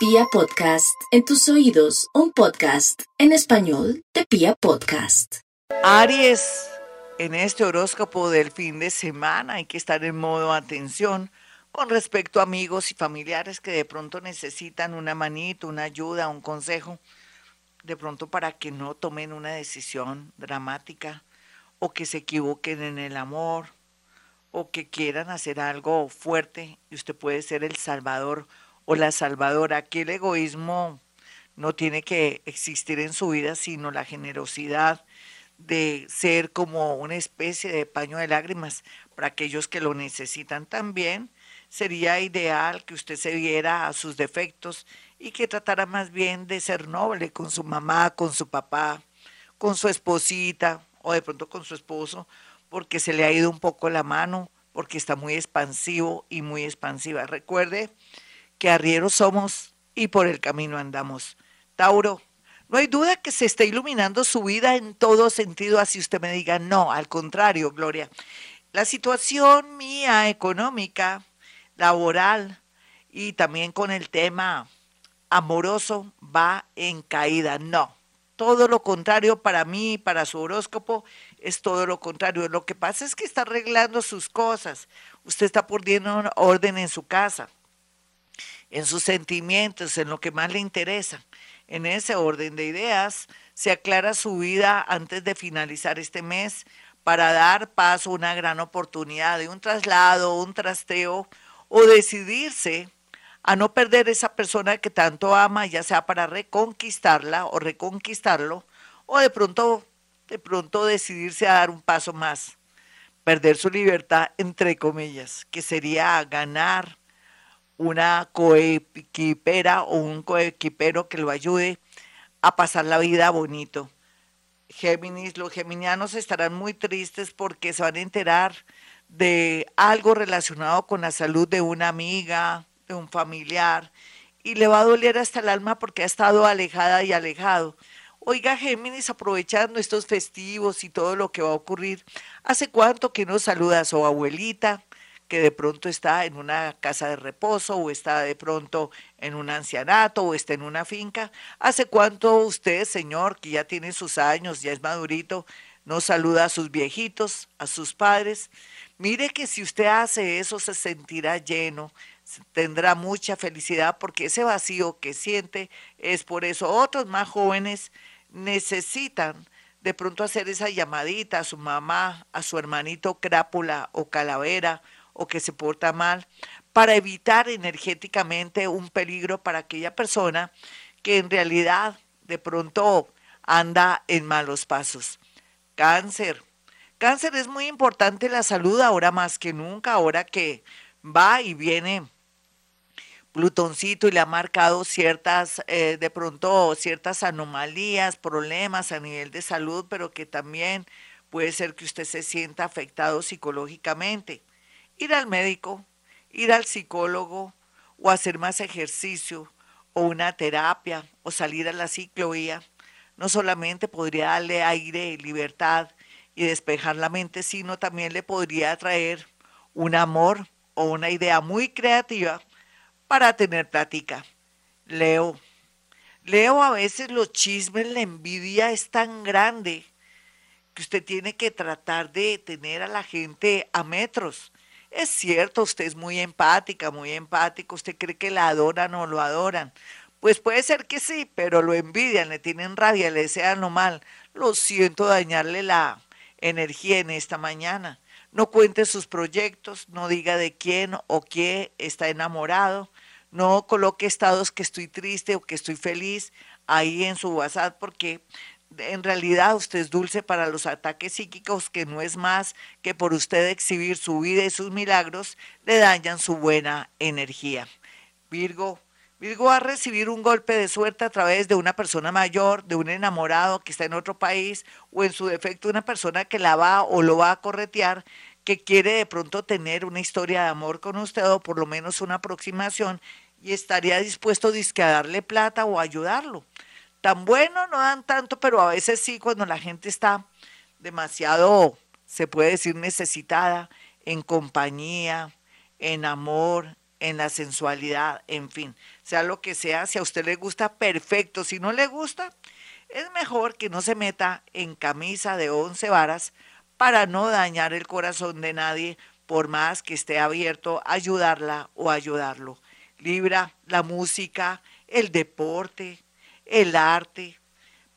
Pia Podcast, en tus oídos, un podcast en español de Pia Podcast. Aries, en este horóscopo del fin de semana hay que estar en modo atención con respecto a amigos y familiares que de pronto necesitan una manito, una ayuda, un consejo, de pronto para que no tomen una decisión dramática o que se equivoquen en el amor o que quieran hacer algo fuerte y usted puede ser el salvador o la salvadora. Aquí el egoísmo no tiene que existir en su vida, sino la generosidad de ser como una especie de paño de lágrimas para aquellos que lo necesitan también. Sería ideal que usted se viera a sus defectos y que tratara más bien de ser noble con su mamá, con su papá, con su esposita o de pronto con su esposo, porque se le ha ido un poco la mano, porque está muy expansivo y muy expansiva. Recuerde que arrieros somos y por el camino andamos. Tauro, no hay duda que se está iluminando su vida en todo sentido, así usted me diga, no, al contrario, Gloria. La situación mía económica, laboral y también con el tema amoroso va en caída. No, todo lo contrario para mí, para su horóscopo, es todo lo contrario. Lo que pasa es que está arreglando sus cosas. Usted está poniendo orden en su casa, en sus sentimientos, en lo que más le interesa. En ese orden de ideas, se aclara su vida antes de finalizar este mes para dar paso a una gran oportunidad de un traslado, un trasteo o decidirse a no perder esa persona que tanto ama, ya sea para reconquistarla o reconquistarlo, o de pronto, de pronto decidirse a dar un paso más, perder su libertad, entre comillas, que sería ganar una coequipera o un coequipero que lo ayude a pasar la vida bonito. Géminis, los geminianos estarán muy tristes porque se van a enterar de algo relacionado con la salud de una amiga, un familiar y le va a doler hasta el alma porque ha estado alejada y alejado. Oiga, Géminis, aprovechando estos festivos y todo lo que va a ocurrir, ¿hace cuánto que no saluda a su abuelita, que de pronto está en una casa de reposo o está de pronto en un ancianato o está en una finca? ¿Hace cuánto usted, señor, que ya tiene sus años, ya es madurito, no saluda a sus viejitos, a sus padres? Mire que si usted hace eso se sentirá lleno, tendrá mucha felicidad porque ese vacío que siente es por eso. Otros más jóvenes necesitan de pronto hacer esa llamadita a su mamá, a su hermanito crápula o calavera o que se porta mal para evitar energéticamente un peligro para aquella persona que en realidad de pronto anda en malos pasos. Cáncer. Cáncer es muy importante la salud ahora más que nunca, ahora que va y viene Plutoncito y le ha marcado ciertas, eh, de pronto, ciertas anomalías, problemas a nivel de salud, pero que también puede ser que usted se sienta afectado psicológicamente. Ir al médico, ir al psicólogo o hacer más ejercicio o una terapia o salir a la ciclovía, no solamente podría darle aire y libertad y despejar la mente, sino también le podría traer un amor o una idea muy creativa para tener plática. Leo. Leo, a veces los chismes, la envidia es tan grande que usted tiene que tratar de tener a la gente a metros. Es cierto, usted es muy empática, muy empático, usted cree que la adoran o lo adoran. Pues puede ser que sí, pero lo envidian, le tienen rabia, le desean lo mal. Lo siento dañarle la energía en esta mañana. No cuente sus proyectos, no diga de quién o qué está enamorado no coloque estados que estoy triste o que estoy feliz ahí en su WhatsApp porque en realidad usted es dulce para los ataques psíquicos que no es más que por usted exhibir su vida y sus milagros le dañan su buena energía. Virgo, Virgo va a recibir un golpe de suerte a través de una persona mayor, de un enamorado que está en otro país o en su defecto una persona que la va o lo va a corretear que quiere de pronto tener una historia de amor con usted o por lo menos una aproximación y estaría dispuesto a darle plata o ayudarlo. Tan bueno no dan tanto, pero a veces sí cuando la gente está demasiado, se puede decir, necesitada en compañía, en amor, en la sensualidad, en fin, sea lo que sea, si a usted le gusta, perfecto, si no le gusta, es mejor que no se meta en camisa de once varas para no dañar el corazón de nadie, por más que esté abierto a ayudarla o ayudarlo. Libra, la música, el deporte, el arte,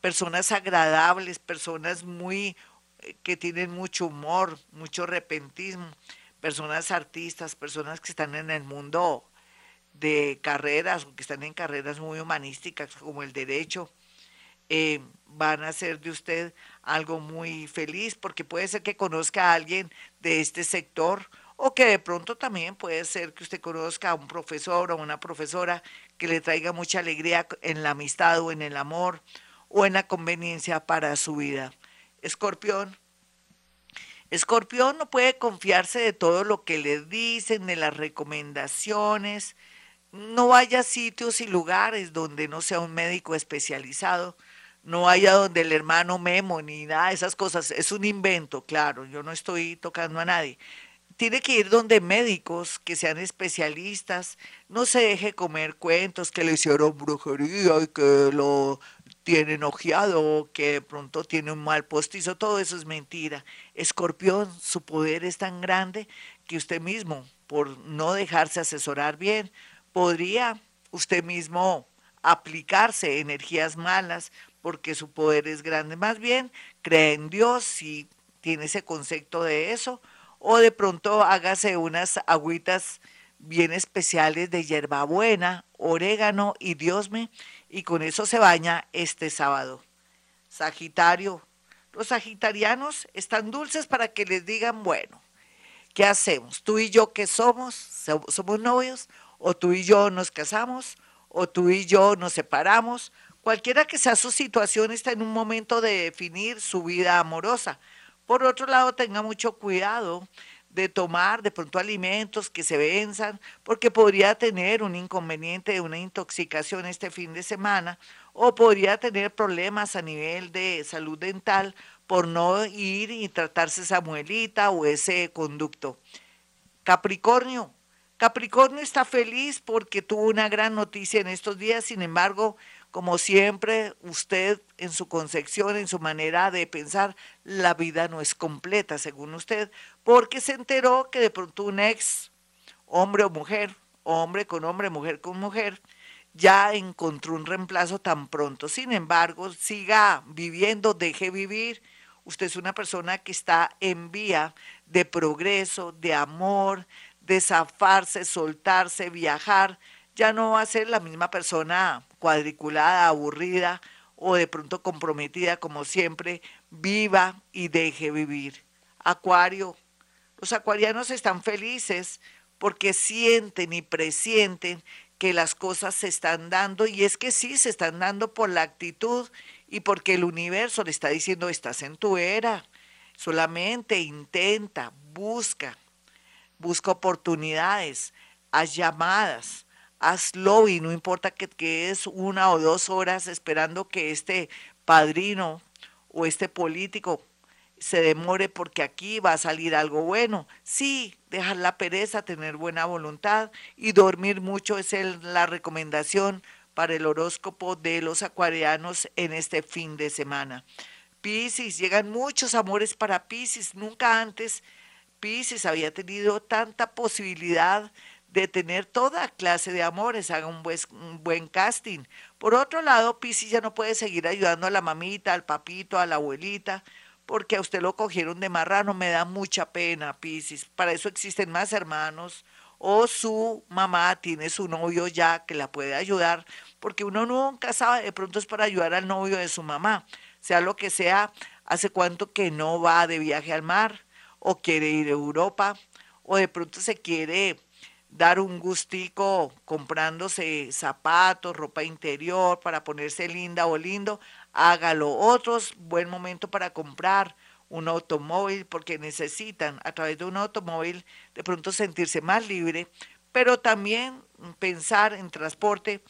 personas agradables, personas muy eh, que tienen mucho humor, mucho repentismo, personas artistas, personas que están en el mundo de carreras, que están en carreras muy humanísticas como el derecho, eh, van a hacer de usted algo muy feliz, porque puede ser que conozca a alguien de este sector o que de pronto también puede ser que usted conozca a un profesor o una profesora que le traiga mucha alegría en la amistad o en el amor o en la conveniencia para su vida. Escorpión. Escorpión no puede confiarse de todo lo que le dicen, de las recomendaciones. No vaya sitios y lugares donde no sea un médico especializado. No vaya donde el hermano Memo ni nada de esas cosas. Es un invento, claro. Yo no estoy tocando a nadie tiene que ir donde médicos que sean especialistas, no se deje comer cuentos que le hicieron brujería y que lo tienen ojeado, que pronto tiene un mal postizo, todo eso es mentira. Escorpión, su poder es tan grande que usted mismo, por no dejarse asesorar bien, podría usted mismo aplicarse energías malas porque su poder es grande. Más bien, cree en Dios si tiene ese concepto de eso o de pronto hágase unas agüitas bien especiales de hierbabuena, orégano y diosme, y con eso se baña este sábado. Sagitario, los sagitarianos están dulces para que les digan, bueno, ¿qué hacemos? ¿Tú y yo qué somos? ¿Somos novios? ¿O tú y yo nos casamos? ¿O tú y yo nos separamos? Cualquiera que sea su situación está en un momento de definir su vida amorosa. Por otro lado, tenga mucho cuidado de tomar de pronto alimentos que se venzan, porque podría tener un inconveniente de una intoxicación este fin de semana o podría tener problemas a nivel de salud dental por no ir y tratarse esa muelita o ese conducto. Capricornio. Capricornio está feliz porque tuvo una gran noticia en estos días, sin embargo, como siempre, usted en su concepción, en su manera de pensar, la vida no es completa, según usted, porque se enteró que de pronto un ex, hombre o mujer, hombre con hombre, mujer con mujer, ya encontró un reemplazo tan pronto. Sin embargo, siga viviendo, deje vivir. Usted es una persona que está en vía de progreso, de amor, de zafarse, soltarse, viajar. Ya no va a ser la misma persona cuadriculada, aburrida o de pronto comprometida como siempre, viva y deje vivir. Acuario, los acuarianos están felices porque sienten y presienten que las cosas se están dando y es que sí, se están dando por la actitud y porque el universo le está diciendo, estás en tu era, solamente intenta, busca, busca oportunidades, haz llamadas, hazlo y no importa que quedes una o dos horas esperando que este padrino o este político se demore porque aquí va a salir algo bueno. Sí, dejar la pereza, tener buena voluntad y dormir mucho es la recomendación para el horóscopo de los acuarianos en este fin de semana. Piscis, llegan muchos amores para Piscis. Nunca antes Piscis había tenido tanta posibilidad de tener toda clase de amores, haga un buen, un buen casting. Por otro lado, Piscis ya no puede seguir ayudando a la mamita, al papito, a la abuelita, porque a usted lo cogieron de marrano, me da mucha pena, Piscis. Para eso existen más hermanos, o su mamá tiene su novio ya que la puede ayudar, porque uno nunca sabe, de pronto es para ayudar al novio de su mamá, sea lo que sea, hace cuánto que no va de viaje al mar, o quiere ir a Europa, o de pronto se quiere dar un gustico comprándose zapatos, ropa interior para ponerse linda o lindo, hágalo. Otros, buen momento para comprar un automóvil porque necesitan a través de un automóvil de pronto sentirse más libre, pero también pensar en transporte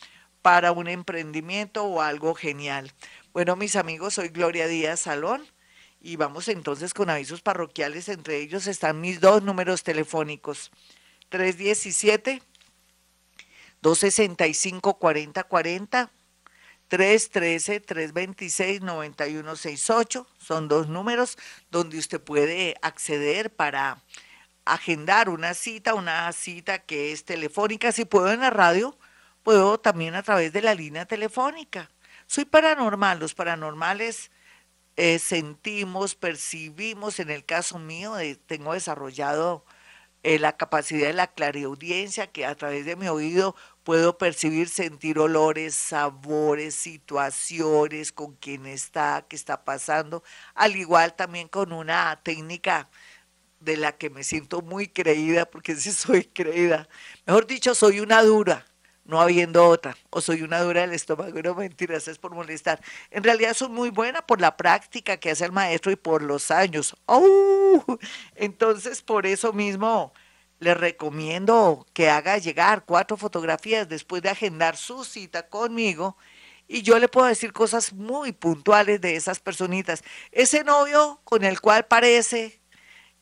para un emprendimiento o algo genial. Bueno, mis amigos, soy Gloria Díaz Salón y vamos entonces con avisos parroquiales. Entre ellos están mis dos números telefónicos. 317 265-4040, 313-326-9168. Son dos números donde usted puede acceder para agendar una cita, una cita que es telefónica. Si puedo en la radio, puedo también a través de la línea telefónica. Soy paranormal, los paranormales eh, sentimos, percibimos, en el caso mío, tengo desarrollado eh, la capacidad de la clareaudiencia, que a través de mi oído puedo percibir, sentir olores, sabores, situaciones, con quién está, qué está pasando, al igual también con una técnica de la que me siento muy creída, porque sí soy creída. Mejor dicho, soy una dura, no habiendo otra. O soy una dura del estómago, no mentiras, es por molestar. En realidad soy muy buena por la práctica que hace el maestro y por los años. ¡Oh! Entonces, por eso mismo le recomiendo que haga llegar cuatro fotografías después de agendar su cita conmigo y yo le puedo decir cosas muy puntuales de esas personitas. Ese novio con el cual parece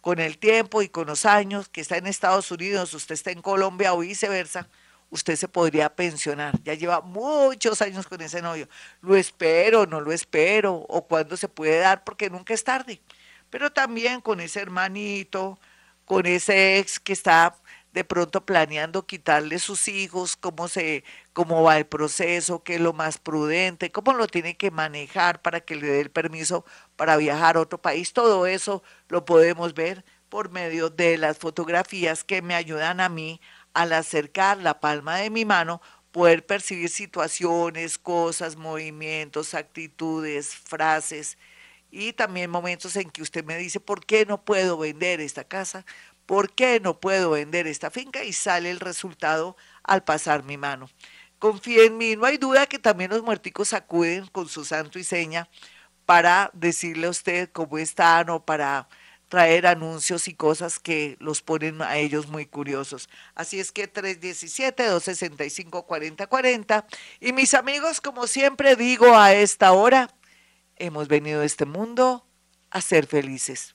con el tiempo y con los años que está en Estados Unidos, usted está en Colombia o viceversa, usted se podría pensionar. Ya lleva muchos años con ese novio. Lo espero, no lo espero, o cuándo se puede dar, porque nunca es tarde. Pero también con ese hermanito, con ese ex que está de pronto planeando quitarle sus hijos, cómo se, cómo va el proceso, qué es lo más prudente, cómo lo tiene que manejar para que le dé el permiso para viajar a otro país. Todo eso lo podemos ver por medio de las fotografías que me ayudan a mí al acercar la palma de mi mano, poder percibir situaciones, cosas, movimientos, actitudes, frases y también momentos en que usted me dice, ¿por qué no puedo vender esta casa? ¿Por qué no puedo vender esta finca? Y sale el resultado al pasar mi mano. Confíe en mí, no hay duda que también los muerticos acuden con su santo y seña para decirle a usted cómo están o para traer anuncios y cosas que los ponen a ellos muy curiosos. Así es que 317-265-4040. Y mis amigos, como siempre digo a esta hora, hemos venido a este mundo a ser felices.